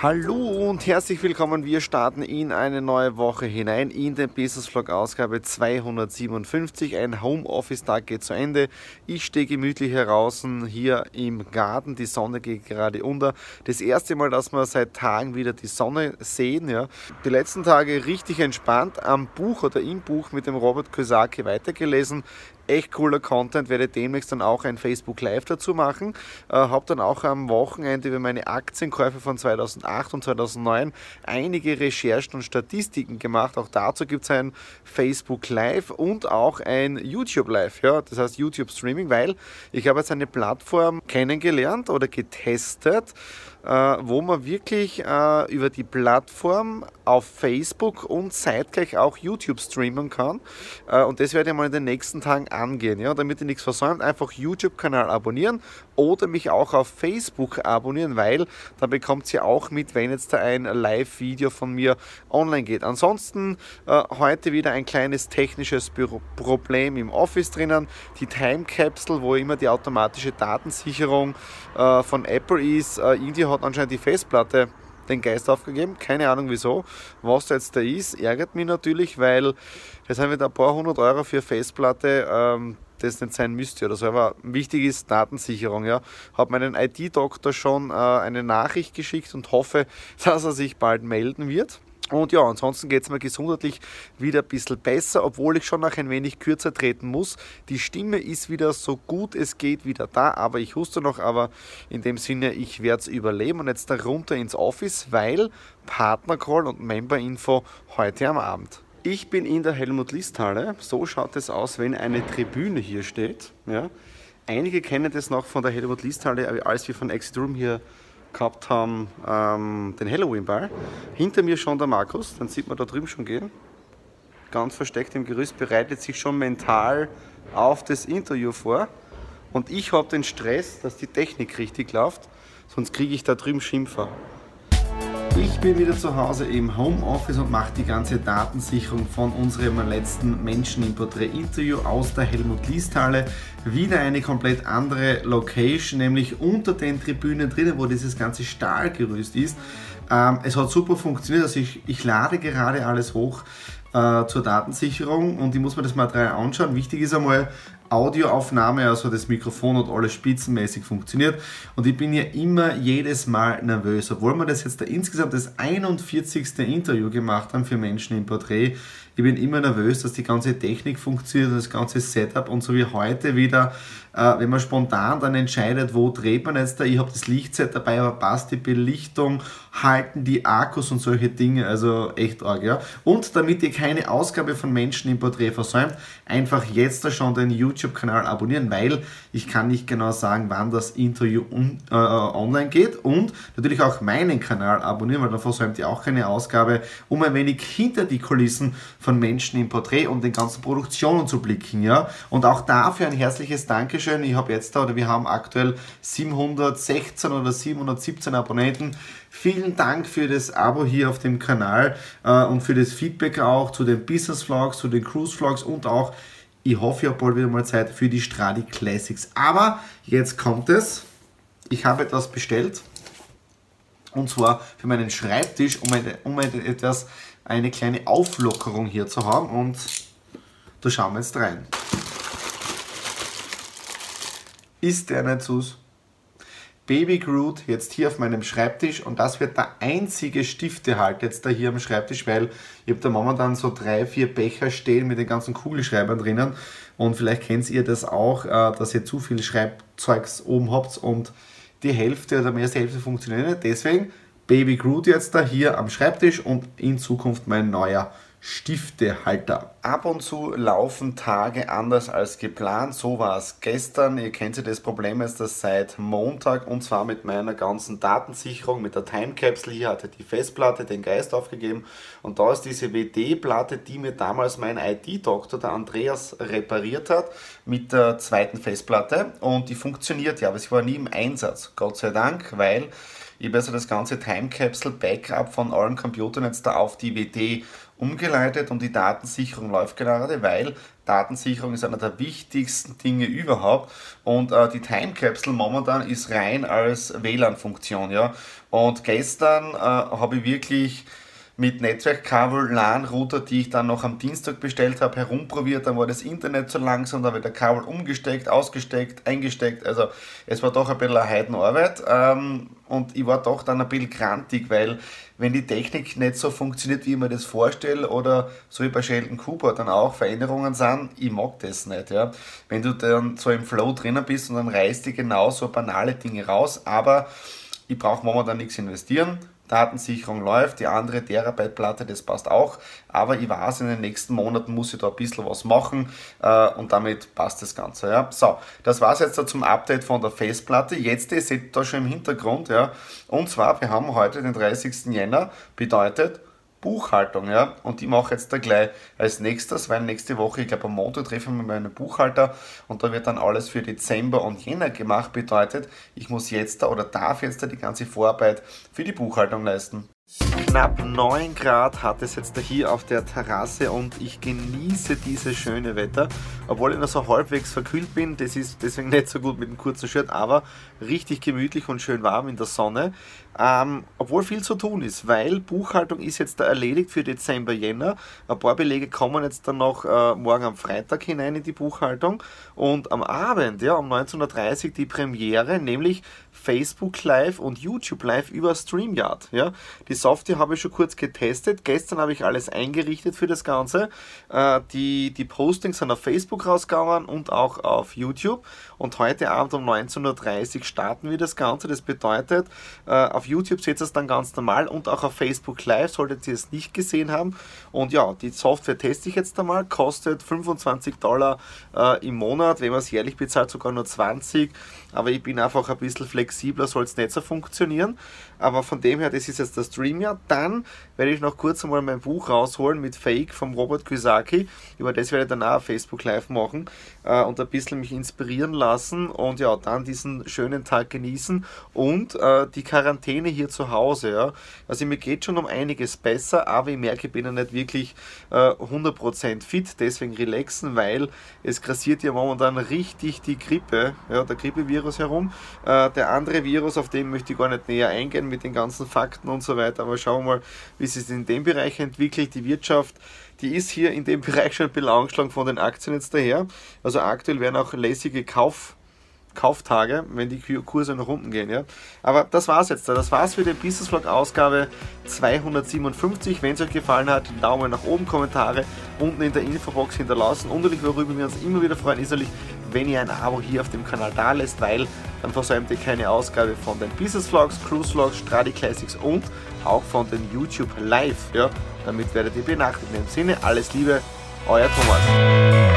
Hallo und herzlich willkommen. Wir starten in eine neue Woche hinein in den Business Vlog Ausgabe 257. Ein Homeoffice-Tag geht zu Ende. Ich stehe gemütlich heraus hier im Garten. Die Sonne geht gerade unter. Das erste Mal, dass wir seit Tagen wieder die Sonne sehen. Ja. Die letzten Tage richtig entspannt am Buch oder im Buch mit dem Robert Kiyosaki weitergelesen echt cooler Content, werde demnächst dann auch ein Facebook Live dazu machen. Äh, habe dann auch am Wochenende über meine Aktienkäufe von 2008 und 2009 einige Recherchen und Statistiken gemacht. Auch dazu gibt es ein Facebook Live und auch ein YouTube Live, ja, das heißt YouTube Streaming, weil ich habe jetzt eine Plattform kennengelernt oder getestet, wo man wirklich äh, über die Plattform auf Facebook und zeitgleich auch YouTube streamen kann. Äh, und das werde ich mal in den nächsten Tagen angehen. Ja? Damit ihr nichts versäumt, einfach YouTube-Kanal abonnieren oder mich auch auf Facebook abonnieren, weil dann bekommt ihr auch mit, wenn jetzt da ein Live-Video von mir online geht. Ansonsten äh, heute wieder ein kleines technisches Büro Problem im Office drinnen. Die Time Capsule, wo immer die automatische Datensicherung äh, von Apple ist. Äh, irgendwie hat anscheinend die Festplatte den Geist aufgegeben. Keine Ahnung wieso. Was da jetzt da ist, ärgert mich natürlich, weil jetzt haben wir da ein paar hundert Euro für Festplatte. Ähm, das nicht sein müsste oder so. Aber wichtig ist Datensicherung. Ja. Habe meinen IT-Doktor schon äh, eine Nachricht geschickt und hoffe, dass er sich bald melden wird. Und ja, ansonsten geht es mir gesundheitlich wieder ein bisschen besser, obwohl ich schon noch ein wenig kürzer treten muss. Die Stimme ist wieder so gut es geht wieder da, aber ich huste noch, aber in dem Sinne, ich werde es überleben und jetzt da runter ins Office, weil Partnercall und Member-Info heute am Abend. Ich bin in der Helmut List Halle. So schaut es aus, wenn eine Tribüne hier steht. Ja. Einige kennen das noch von der Helmut List Halle, als wir von Exit Room hier gehabt haben, ähm, den Halloween-Ball. Hinter mir schon der Markus, den sieht man da drüben schon gehen. Ganz versteckt im Gerüst, bereitet sich schon mental auf das Interview vor. Und ich habe den Stress, dass die Technik richtig läuft, sonst kriege ich da drüben Schimpfer. Ich bin wieder zu Hause im Homeoffice und mache die ganze Datensicherung von unserem letzten Menschen im Porträt-Interview aus der Helmut-Liest-Halle. Wieder eine komplett andere Location, nämlich unter den Tribünen drinnen, wo dieses ganze Stahlgerüst ist. Ähm, es hat super funktioniert, also ich, ich lade gerade alles hoch äh, zur Datensicherung und ich muss mir das Material anschauen. Wichtig ist einmal, Audioaufnahme, also das Mikrofon und alles spitzenmäßig funktioniert. Und ich bin ja immer jedes Mal nervös, obwohl wir das jetzt da insgesamt das 41. Interview gemacht haben für Menschen im Porträt. Ich bin immer nervös, dass die ganze Technik funktioniert, das ganze Setup und so wie heute wieder äh, wenn man spontan dann entscheidet, wo dreht man jetzt da, ich habe das Lichtset dabei, aber passt die Belichtung, halten die Akkus und solche Dinge, also echt arg, ja. Und damit ihr keine Ausgabe von Menschen im Porträt versäumt, einfach jetzt da schon den YouTube-Kanal abonnieren, weil ich kann nicht genau sagen, wann das Interview un, äh, online geht und natürlich auch meinen Kanal abonnieren, weil dann versäumt ihr auch keine Ausgabe, um ein wenig hinter die Kulissen von Menschen im Porträt und den ganzen Produktionen zu blicken, ja. Und auch dafür ein herzliches Dankeschön Dankeschön. Ich habe jetzt da, oder wir haben aktuell 716 oder 717 Abonnenten. Vielen Dank für das Abo hier auf dem Kanal äh, und für das Feedback auch zu den Business Vlogs, zu den Cruise Vlogs und auch, ich hoffe, habe bald wieder mal Zeit für die Stradi Classics. Aber jetzt kommt es. Ich habe etwas bestellt. Und zwar für meinen Schreibtisch, um, eine, um eine, etwas, eine kleine Auflockerung hier zu haben. Und da schauen wir jetzt rein. Ist der nicht süß? Baby Groot jetzt hier auf meinem Schreibtisch und das wird der einzige Stiftehalter jetzt da hier am Schreibtisch, weil ich habe da momentan so drei, vier Becher stehen mit den ganzen Kugelschreibern drinnen und vielleicht kennt ihr das auch, äh, dass ihr zu viel Schreibzeugs oben habt und die Hälfte oder mehr als die Hälfte funktioniert nicht. Deswegen Baby Groot jetzt da hier am Schreibtisch und in Zukunft mein neuer Stiftehalter. Ab und zu laufen Tage anders als geplant. So war es gestern. Ihr kennt ja das Problem ist, dass seit Montag und zwar mit meiner ganzen Datensicherung, mit der Time Capsule hier hatte die Festplatte den Geist aufgegeben und da ist diese WD-Platte, die mir damals mein IT-Doktor, der Andreas, repariert hat mit der zweiten Festplatte und die funktioniert ja, aber sie war nie im Einsatz. Gott sei Dank, weil ich habe also das ganze Time Capsule Backup von allen Computern jetzt da auf die WD umgeleitet und die Datensicherung läuft gerade, weil Datensicherung ist einer der wichtigsten Dinge überhaupt und äh, die Time Capsule momentan ist rein als WLAN-Funktion, ja. Und gestern äh, habe ich wirklich mit Netzwerkkabel, LAN-Router, die ich dann noch am Dienstag bestellt habe, herumprobiert. Dann war das Internet zu langsam, da habe ich der Kabel umgesteckt, ausgesteckt, eingesteckt. Also es war doch ein bisschen eine Heidenarbeit. Ähm, und ich war doch dann ein bisschen krantig, weil wenn die Technik nicht so funktioniert, wie ich mir das vorstelle, oder so wie bei Sheldon Cooper dann auch Veränderungen sind, ich mag das nicht. Ja. Wenn du dann so im Flow drinnen bist und dann reißt die genau so banale Dinge raus, aber ich brauche momentan nichts investieren Datensicherung läuft, die andere Terabyte-Platte, das passt auch, aber ich weiß, in den nächsten Monaten muss ich da ein bisschen was machen äh, und damit passt das Ganze. Ja. So, das war es jetzt zum Update von der Festplatte. Jetzt, ihr seht da schon im Hintergrund, ja, und zwar, wir haben heute den 30. Jänner, bedeutet, Buchhaltung, ja. Und ich mache jetzt da gleich als nächstes, weil nächste Woche, ich glaube am Montag treffe ich mich mit Buchhalter und da wird dann alles für Dezember und Jänner gemacht. Bedeutet, ich muss jetzt da oder darf jetzt da die ganze Vorarbeit für die Buchhaltung leisten. Knapp 9 Grad hat es jetzt hier auf der Terrasse und ich genieße dieses schöne Wetter, obwohl ich noch so halbwegs verkühlt bin. Das ist deswegen nicht so gut mit dem kurzen Shirt, aber richtig gemütlich und schön warm in der Sonne. Ähm, obwohl viel zu tun ist, weil Buchhaltung ist jetzt da erledigt für Dezember, Jänner. Ein paar Belege kommen jetzt dann noch äh, morgen am Freitag hinein in die Buchhaltung und am Abend, ja, um 19.30 Uhr die Premiere, nämlich Facebook Live und YouTube Live über StreamYard. Ja. Die Software habe ich schon kurz getestet. Gestern habe ich alles eingerichtet für das Ganze. Äh, die, die Postings sind auf Facebook rausgegangen und auch auf YouTube. Und heute Abend um 19.30 Uhr starten wir das Ganze. Das bedeutet, äh, auf YouTube seht ihr es dann ganz normal und auch auf Facebook Live solltet ihr es nicht gesehen haben. Und ja, die Software teste ich jetzt einmal. Kostet 25 Dollar äh, im Monat. Wenn man es jährlich bezahlt, sogar nur 20. Aber ich bin einfach ein bisschen flexibler, soll es nicht so funktionieren. Aber von dem her, das ist jetzt der Stream ja. Dann werde ich noch kurz einmal mein Buch rausholen mit Fake vom Robert Kiyosaki. Über das werde ich dann auch Facebook Live machen äh, und ein bisschen mich inspirieren lassen und ja, dann diesen schönen Tag genießen und äh, die Quarantäne hier zu Hause. Ja. Also mir geht schon um einiges besser, aber ich merke, ich bin ja nicht wirklich äh, 100% fit, deswegen relaxen, weil es grassiert ja momentan richtig die Grippe, ja, der Grippevirus herum. Äh, der andere Virus, auf den möchte ich gar nicht näher eingehen mit den ganzen Fakten und so weiter. Aber schauen wir mal, wie sich in dem Bereich entwickelt. Die Wirtschaft, die ist hier in dem Bereich schon ein bisschen angeschlagen von den Aktien jetzt daher. Also aktuell werden auch lässige Kauf Kauftage, wenn die Kurse nach unten gehen. Ja? Aber das war's jetzt. Das war's für die Business Vlog Ausgabe 257. Wenn es euch gefallen hat, Daumen nach oben, Kommentare unten in der Infobox hinterlassen. Und natürlich, worüber wir uns immer wieder freuen, ist natürlich, wenn ihr ein Abo hier auf dem Kanal da lässt, weil dann versäumt ihr keine Ausgabe von den Business Vlogs, Cruise Vlogs, Stradi Classics und auch von den YouTube Live. Ja? Damit werdet ihr benachrichtigt. In dem Sinne, alles Liebe, euer Thomas.